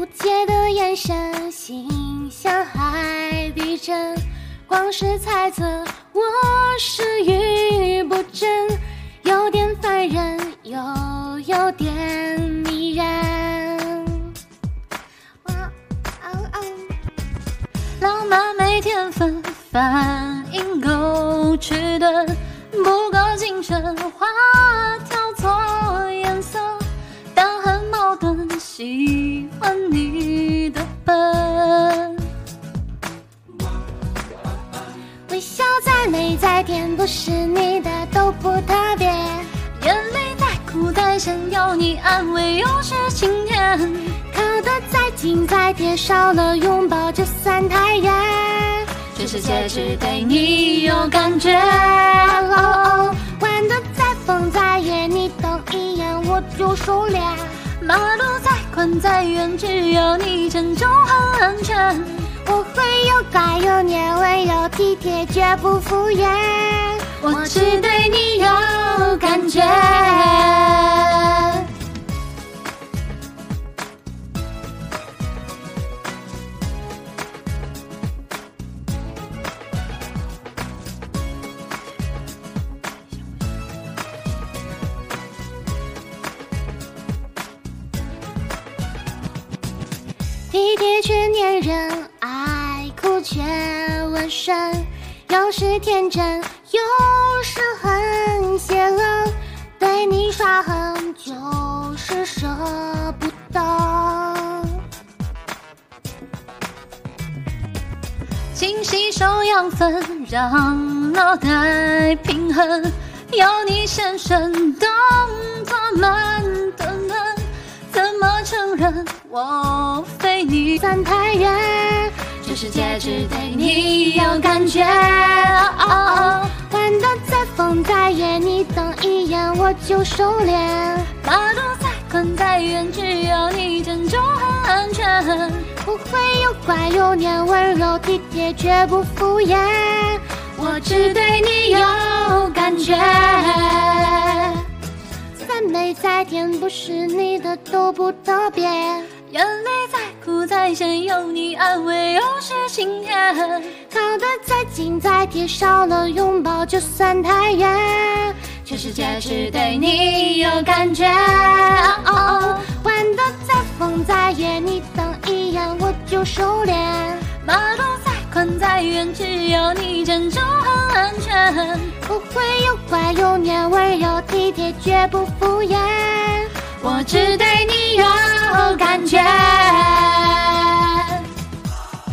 不解的眼神，心像海底针，光是猜测我是愚不真，有点烦人，又有点迷人。哇哦哦，浪漫没天分，反应够迟钝，不够精神，话挑错颜色，但很矛盾，不是你的都不特别。眼泪再苦再咸，有你安慰又是晴天。靠得再近再贴，少了拥抱就算太远。全世界只对你有感觉。哦哦，玩的再疯再野，你瞪一眼我就收敛。马路再宽再远，只要你牵就很安全。我会有乖有黏，温柔体贴，绝不敷衍。我只对你有感觉。体贴却粘人，神，有时天真，有时很邪恶。对你耍狠，就是舍不得。勤吸收养分，让脑袋平衡。有你现身，动作慢吞吞，怎么承认我非你散太远，全世界只对你有感觉。哦玩得再疯再野，你瞪一眼我就收敛。马路再宽再远，只有你珍重很安全。我会有乖有黏，温柔体贴，绝不敷衍。我只对你有感觉。再美再甜，不是你的都不特别。眼泪再苦再咸，有你安慰又晴天。靠得再近再贴，少了拥抱就算太远。全世界只对你有感觉。哦，玩得再疯再野，你瞪一眼我就收敛。马路再宽再远，只有你珍重很安全。我会有乖又黏，温柔体贴，绝不敷衍。